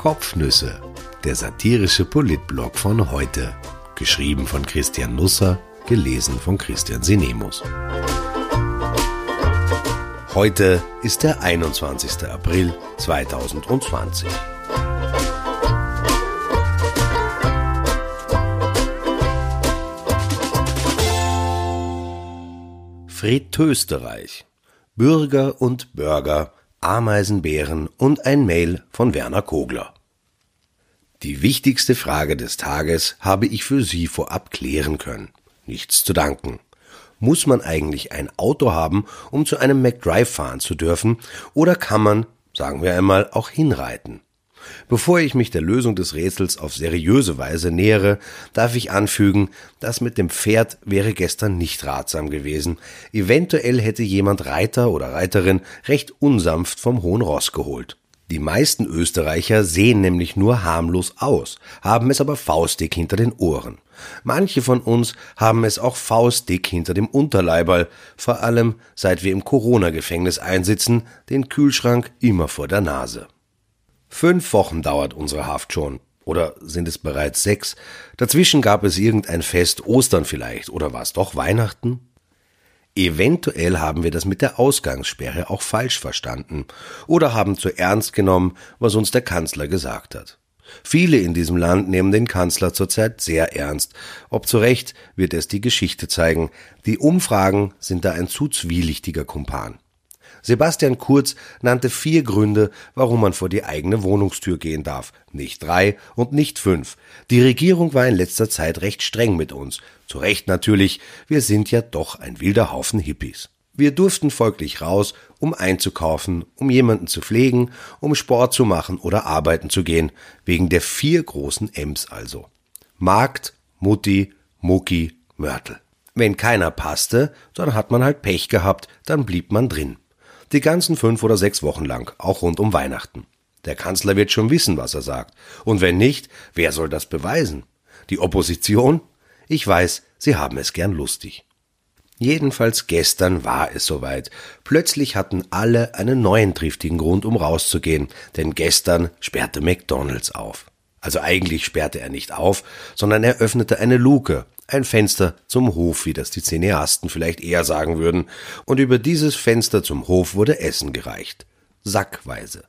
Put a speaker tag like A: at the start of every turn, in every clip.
A: Kopfnüsse, der satirische Politblog von heute. Geschrieben von Christian Nusser, gelesen von Christian Sinemus. Heute ist der 21. April 2020. Fritösterreich. Bürger und Bürger, Ameisenbären und ein Mail von Werner Kogler. Die wichtigste Frage des Tages habe ich für Sie vorab klären können. Nichts zu danken. Muss man eigentlich ein Auto haben, um zu einem McDrive fahren zu dürfen, oder kann man, sagen wir einmal, auch hinreiten? Bevor ich mich der Lösung des Rätsels auf seriöse Weise nähere, darf ich anfügen, das mit dem Pferd wäre gestern nicht ratsam gewesen. Eventuell hätte jemand Reiter oder Reiterin recht unsanft vom hohen Ross geholt. Die meisten Österreicher sehen nämlich nur harmlos aus, haben es aber faustdick hinter den Ohren. Manche von uns haben es auch faustdick hinter dem Unterleiberl, vor allem seit wir im Corona-Gefängnis einsitzen, den Kühlschrank immer vor der Nase. Fünf Wochen dauert unsere Haft schon. Oder sind es bereits sechs? Dazwischen gab es irgendein Fest, Ostern vielleicht, oder war es doch Weihnachten? Eventuell haben wir das mit der Ausgangssperre auch falsch verstanden oder haben zu ernst genommen, was uns der Kanzler gesagt hat. Viele in diesem Land nehmen den Kanzler zurzeit sehr ernst. Ob zu Recht, wird es die Geschichte zeigen. Die Umfragen sind da ein zu zwielichtiger Kumpan. Sebastian Kurz nannte vier Gründe, warum man vor die eigene Wohnungstür gehen darf. Nicht drei und nicht fünf. Die Regierung war in letzter Zeit recht streng mit uns. Zu Recht natürlich, wir sind ja doch ein wilder Haufen Hippies. Wir durften folglich raus, um einzukaufen, um jemanden zu pflegen, um Sport zu machen oder arbeiten zu gehen, wegen der vier großen M's also. Markt, Mutti, Mucki, Mörtel. Wenn keiner passte, dann hat man halt Pech gehabt, dann blieb man drin. Die ganzen fünf oder sechs Wochen lang, auch rund um Weihnachten. Der Kanzler wird schon wissen, was er sagt. Und wenn nicht, wer soll das beweisen? Die Opposition? Ich weiß, sie haben es gern lustig. Jedenfalls gestern war es soweit. Plötzlich hatten alle einen neuen triftigen Grund, um rauszugehen, denn gestern sperrte McDonalds auf. Also eigentlich sperrte er nicht auf, sondern er öffnete eine Luke, ein Fenster zum Hof, wie das die Cineasten vielleicht eher sagen würden, und über dieses Fenster zum Hof wurde Essen gereicht. Sackweise.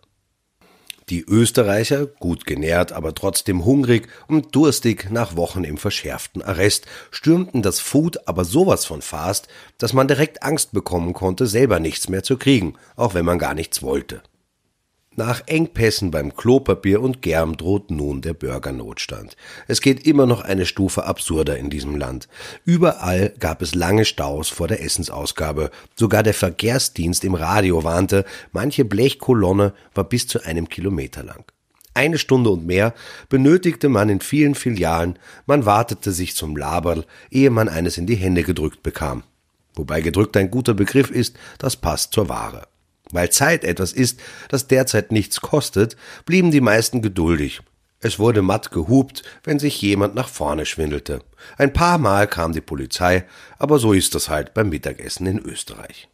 A: Die Österreicher, gut genährt, aber trotzdem hungrig und durstig nach Wochen im verschärften Arrest, stürmten das Food aber sowas von fast, dass man direkt Angst bekommen konnte, selber nichts mehr zu kriegen, auch wenn man gar nichts wollte. Nach Engpässen beim Klopapier und Germ droht nun der Bürgernotstand. Es geht immer noch eine Stufe absurder in diesem Land. Überall gab es lange Staus vor der Essensausgabe. Sogar der Verkehrsdienst im Radio warnte, manche Blechkolonne war bis zu einem Kilometer lang. Eine Stunde und mehr benötigte man in vielen Filialen, man wartete sich zum Laberl, ehe man eines in die Hände gedrückt bekam. Wobei gedrückt ein guter Begriff ist, das passt zur Ware. Weil Zeit etwas ist, das derzeit nichts kostet, blieben die meisten geduldig. Es wurde matt gehupt, wenn sich jemand nach vorne schwindelte. Ein paar Mal kam die Polizei, aber so ist das halt beim Mittagessen in Österreich.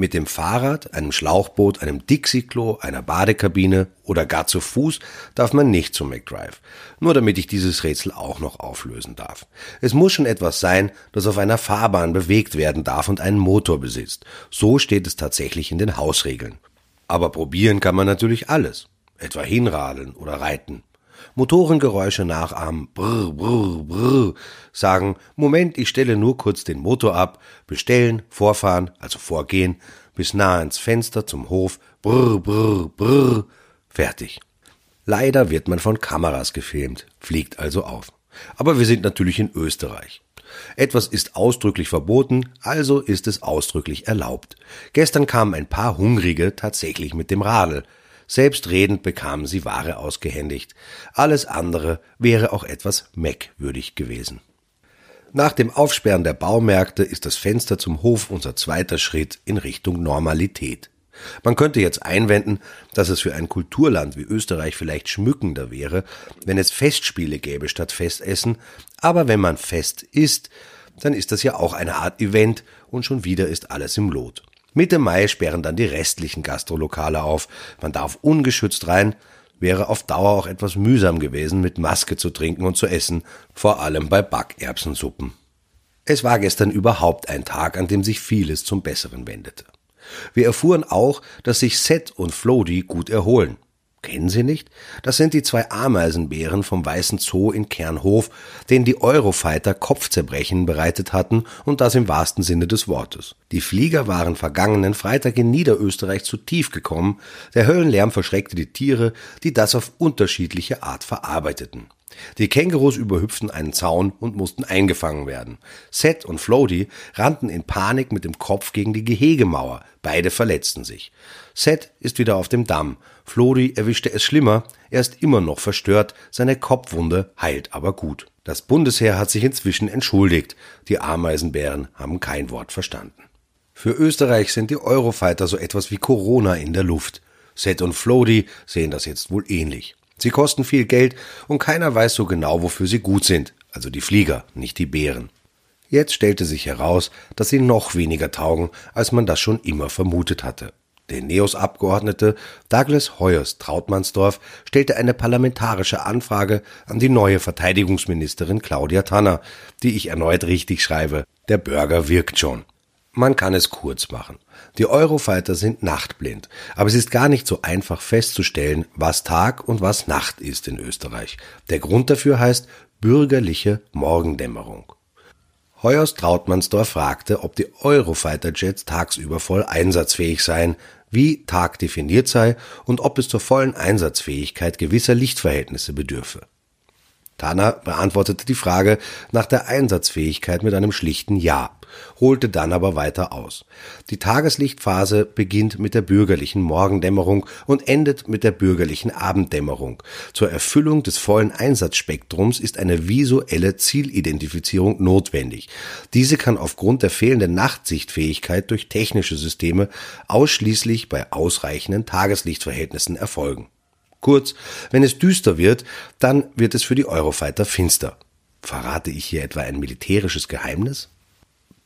A: Mit dem Fahrrad, einem Schlauchboot, einem Dixie-Klo, einer Badekabine oder gar zu Fuß darf man nicht zum McDrive. Nur damit ich dieses Rätsel auch noch auflösen darf. Es muss schon etwas sein, das auf einer Fahrbahn bewegt werden darf und einen Motor besitzt. So steht es tatsächlich in den Hausregeln. Aber probieren kann man natürlich alles. Etwa hinradeln oder reiten. Motorengeräusche nachahmen, brr, brr, brr, sagen, Moment, ich stelle nur kurz den Motor ab, bestellen, vorfahren, also vorgehen, bis nah ans Fenster zum Hof, brr, brr, brr, fertig. Leider wird man von Kameras gefilmt, fliegt also auf. Aber wir sind natürlich in Österreich. Etwas ist ausdrücklich verboten, also ist es ausdrücklich erlaubt. Gestern kamen ein paar Hungrige tatsächlich mit dem Radl, Selbstredend bekamen sie Ware ausgehändigt. Alles andere wäre auch etwas merkwürdig gewesen. Nach dem Aufsperren der Baumärkte ist das Fenster zum Hof unser zweiter Schritt in Richtung Normalität. Man könnte jetzt einwenden, dass es für ein Kulturland wie Österreich vielleicht schmückender wäre, wenn es Festspiele gäbe statt Festessen, aber wenn man fest isst, dann ist das ja auch eine Art Event und schon wieder ist alles im Lot. Mitte Mai sperren dann die restlichen Gastrolokale auf. Man darf ungeschützt rein, wäre auf Dauer auch etwas mühsam gewesen, mit Maske zu trinken und zu essen, vor allem bei Backerbsensuppen. Es war gestern überhaupt ein Tag, an dem sich vieles zum Besseren wendete. Wir erfuhren auch, dass sich Seth und Flody gut erholen. Kennen Sie nicht? Das sind die zwei Ameisenbären vom Weißen Zoo in Kernhof, denen die Eurofighter Kopfzerbrechen bereitet hatten und das im wahrsten Sinne des Wortes. Die Flieger waren vergangenen Freitag in Niederösterreich zu tief gekommen, der Höllenlärm verschreckte die Tiere, die das auf unterschiedliche Art verarbeiteten. Die Kängurus überhüpften einen Zaun und mussten eingefangen werden. Seth und Flody rannten in Panik mit dem Kopf gegen die Gehegemauer. Beide verletzten sich. Seth ist wieder auf dem Damm. Flody erwischte es schlimmer. Er ist immer noch verstört. Seine Kopfwunde heilt aber gut. Das Bundesheer hat sich inzwischen entschuldigt. Die Ameisenbären haben kein Wort verstanden. Für Österreich sind die Eurofighter so etwas wie Corona in der Luft. Seth und Flody sehen das jetzt wohl ähnlich. Sie kosten viel Geld und keiner weiß so genau, wofür sie gut sind, also die Flieger, nicht die Bären. Jetzt stellte sich heraus, dass sie noch weniger taugen, als man das schon immer vermutet hatte. Der NEOS-Abgeordnete Douglas Heuers Trautmannsdorf stellte eine parlamentarische Anfrage an die neue Verteidigungsministerin Claudia Tanner, die ich erneut richtig schreibe. Der Bürger wirkt schon. Man kann es kurz machen. Die Eurofighter sind nachtblind, aber es ist gar nicht so einfach festzustellen, was Tag und was Nacht ist in Österreich. Der Grund dafür heißt bürgerliche Morgendämmerung. Heuers Trautmannsdorf fragte, ob die Eurofighter-Jets tagsüber voll einsatzfähig seien, wie Tag definiert sei und ob es zur vollen Einsatzfähigkeit gewisser Lichtverhältnisse bedürfe. Tanner beantwortete die Frage nach der Einsatzfähigkeit mit einem schlichten Ja holte dann aber weiter aus. Die Tageslichtphase beginnt mit der bürgerlichen Morgendämmerung und endet mit der bürgerlichen Abenddämmerung. Zur Erfüllung des vollen Einsatzspektrums ist eine visuelle Zielidentifizierung notwendig. Diese kann aufgrund der fehlenden Nachtsichtfähigkeit durch technische Systeme ausschließlich bei ausreichenden Tageslichtverhältnissen erfolgen. Kurz, wenn es düster wird, dann wird es für die Eurofighter finster. Verrate ich hier etwa ein militärisches Geheimnis?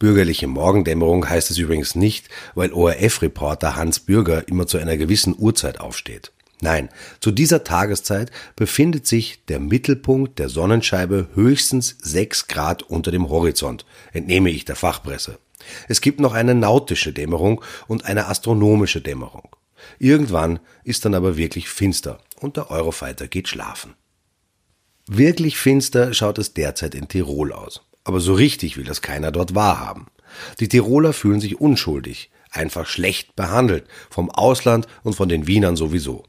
A: Bürgerliche Morgendämmerung heißt es übrigens nicht, weil ORF-Reporter Hans Bürger immer zu einer gewissen Uhrzeit aufsteht. Nein, zu dieser Tageszeit befindet sich der Mittelpunkt der Sonnenscheibe höchstens sechs Grad unter dem Horizont, entnehme ich der Fachpresse. Es gibt noch eine nautische Dämmerung und eine astronomische Dämmerung. Irgendwann ist dann aber wirklich finster und der Eurofighter geht schlafen. Wirklich finster schaut es derzeit in Tirol aus. Aber so richtig will das keiner dort wahrhaben. Die Tiroler fühlen sich unschuldig, einfach schlecht behandelt, vom Ausland und von den Wienern sowieso.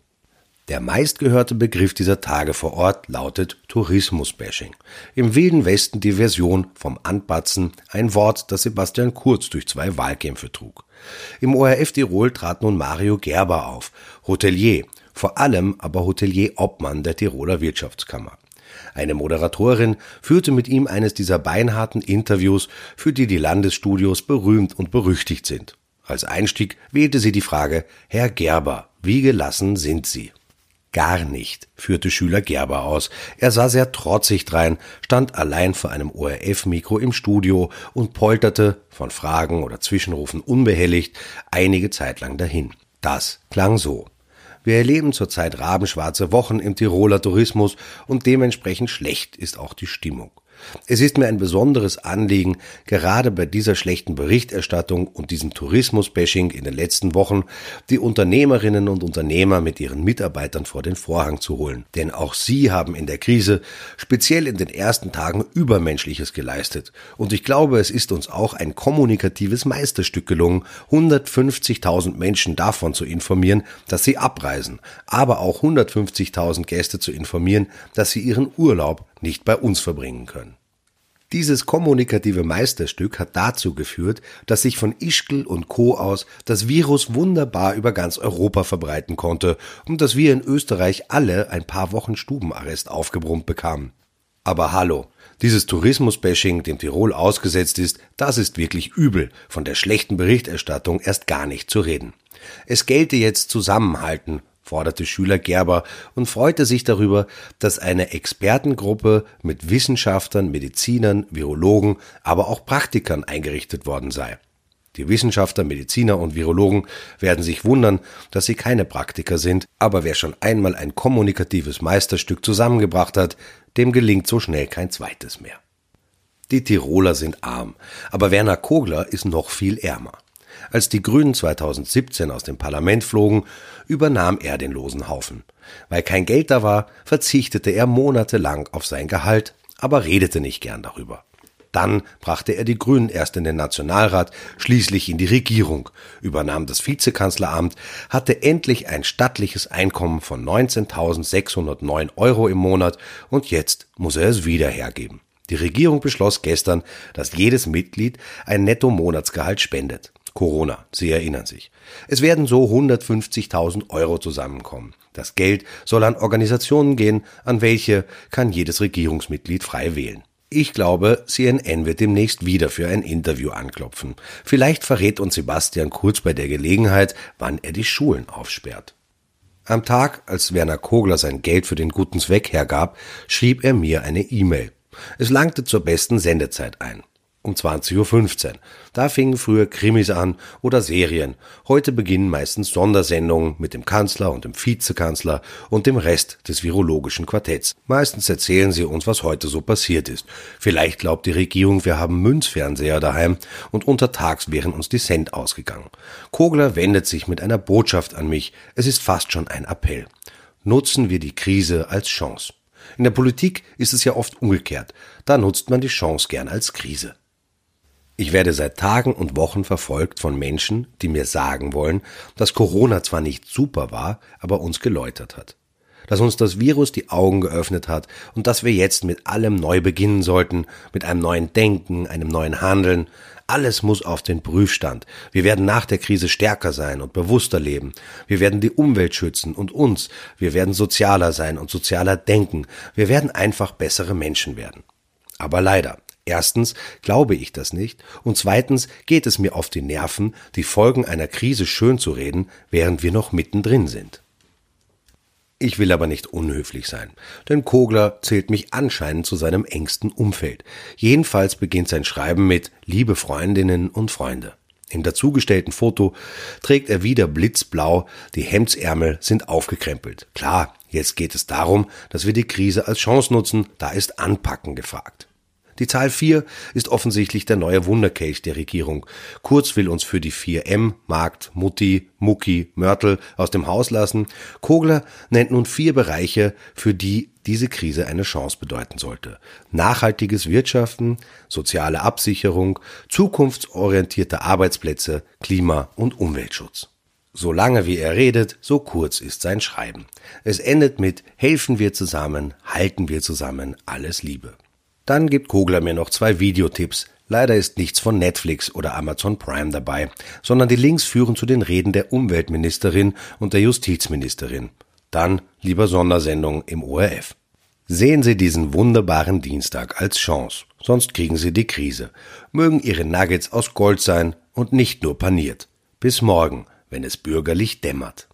A: Der meistgehörte Begriff dieser Tage vor Ort lautet Tourismusbashing. Im Wilden Westen die Version vom Anpatzen, ein Wort, das Sebastian Kurz durch zwei Wahlkämpfe trug. Im ORF Tirol trat nun Mario Gerber auf, Hotelier, vor allem aber Hotelier Obmann der Tiroler Wirtschaftskammer. Eine Moderatorin führte mit ihm eines dieser beinharten Interviews, für die die Landesstudios berühmt und berüchtigt sind. Als Einstieg wählte sie die Frage, Herr Gerber, wie gelassen sind Sie? Gar nicht, führte Schüler Gerber aus. Er sah sehr trotzig drein, stand allein vor einem ORF-Mikro im Studio und polterte, von Fragen oder Zwischenrufen unbehelligt, einige Zeit lang dahin. Das klang so. Wir erleben zurzeit rabenschwarze Wochen im Tiroler Tourismus und dementsprechend schlecht ist auch die Stimmung. Es ist mir ein besonderes Anliegen, gerade bei dieser schlechten Berichterstattung und diesem Tourismus-Bashing in den letzten Wochen die Unternehmerinnen und Unternehmer mit ihren Mitarbeitern vor den Vorhang zu holen. Denn auch sie haben in der Krise, speziell in den ersten Tagen, Übermenschliches geleistet. Und ich glaube, es ist uns auch ein kommunikatives Meisterstück gelungen, 150.000 Menschen davon zu informieren, dass sie abreisen, aber auch 150.000 Gäste zu informieren, dass sie ihren Urlaub nicht bei uns verbringen können. Dieses kommunikative Meisterstück hat dazu geführt, dass sich von Ischgl und Co. aus das Virus wunderbar über ganz Europa verbreiten konnte und dass wir in Österreich alle ein paar Wochen Stubenarrest aufgebrummt bekamen. Aber hallo, dieses Tourismusbashing, dem Tirol ausgesetzt ist, das ist wirklich übel, von der schlechten Berichterstattung erst gar nicht zu reden. Es gelte jetzt zusammenhalten, forderte Schüler Gerber und freute sich darüber, dass eine Expertengruppe mit Wissenschaftlern, Medizinern, Virologen, aber auch Praktikern eingerichtet worden sei. Die Wissenschaftler, Mediziner und Virologen werden sich wundern, dass sie keine Praktiker sind, aber wer schon einmal ein kommunikatives Meisterstück zusammengebracht hat, dem gelingt so schnell kein zweites mehr. Die Tiroler sind arm, aber Werner Kogler ist noch viel ärmer. Als die Grünen 2017 aus dem Parlament flogen, übernahm er den losen Haufen. Weil kein Geld da war, verzichtete er monatelang auf sein Gehalt, aber redete nicht gern darüber. Dann brachte er die Grünen erst in den Nationalrat, schließlich in die Regierung, übernahm das Vizekanzleramt, hatte endlich ein stattliches Einkommen von 19.609 Euro im Monat und jetzt muss er es wieder hergeben. Die Regierung beschloss gestern, dass jedes Mitglied ein Netto-Monatsgehalt spendet. Corona, Sie erinnern sich. Es werden so 150.000 Euro zusammenkommen. Das Geld soll an Organisationen gehen, an welche kann jedes Regierungsmitglied frei wählen. Ich glaube, CNN wird demnächst wieder für ein Interview anklopfen. Vielleicht verrät uns Sebastian Kurz bei der Gelegenheit, wann er die Schulen aufsperrt. Am Tag, als Werner Kogler sein Geld für den guten Zweck hergab, schrieb er mir eine E-Mail. Es langte zur besten Sendezeit ein um 20.15 Uhr. Da fingen früher Krimis an oder Serien. Heute beginnen meistens Sondersendungen mit dem Kanzler und dem Vizekanzler und dem Rest des virologischen Quartetts. Meistens erzählen sie uns, was heute so passiert ist. Vielleicht glaubt die Regierung, wir haben Münzfernseher daheim und untertags wären uns die Cent ausgegangen. Kogler wendet sich mit einer Botschaft an mich. Es ist fast schon ein Appell. Nutzen wir die Krise als Chance. In der Politik ist es ja oft umgekehrt. Da nutzt man die Chance gern als Krise. Ich werde seit Tagen und Wochen verfolgt von Menschen, die mir sagen wollen, dass Corona zwar nicht super war, aber uns geläutert hat. Dass uns das Virus die Augen geöffnet hat und dass wir jetzt mit allem neu beginnen sollten, mit einem neuen Denken, einem neuen Handeln. Alles muss auf den Prüfstand. Wir werden nach der Krise stärker sein und bewusster leben. Wir werden die Umwelt schützen und uns. Wir werden sozialer sein und sozialer denken. Wir werden einfach bessere Menschen werden. Aber leider, Erstens glaube ich das nicht und zweitens geht es mir auf die Nerven, die Folgen einer Krise schön zu reden, während wir noch mittendrin sind. Ich will aber nicht unhöflich sein, denn Kogler zählt mich anscheinend zu seinem engsten Umfeld. Jedenfalls beginnt sein Schreiben mit Liebe Freundinnen und Freunde. Im dazugestellten Foto trägt er wieder blitzblau, die Hemdsärmel sind aufgekrempelt. Klar, jetzt geht es darum, dass wir die Krise als Chance nutzen, da ist Anpacken gefragt. Die Zahl 4 ist offensichtlich der neue Wunderkelch der Regierung. Kurz will uns für die 4M, Markt, Mutti, Mucki, Mörtel aus dem Haus lassen. Kogler nennt nun vier Bereiche, für die diese Krise eine Chance bedeuten sollte. Nachhaltiges Wirtschaften, soziale Absicherung, zukunftsorientierte Arbeitsplätze, Klima- und Umweltschutz. So lange wie er redet, so kurz ist sein Schreiben. Es endet mit Helfen wir zusammen, halten wir zusammen, alles Liebe. Dann gibt Kogler mir noch zwei Videotipps. Leider ist nichts von Netflix oder Amazon Prime dabei, sondern die Links führen zu den Reden der Umweltministerin und der Justizministerin. Dann lieber Sondersendung im ORF. Sehen Sie diesen wunderbaren Dienstag als Chance, sonst kriegen Sie die Krise. Mögen Ihre Nuggets aus Gold sein und nicht nur paniert. Bis morgen, wenn es bürgerlich dämmert.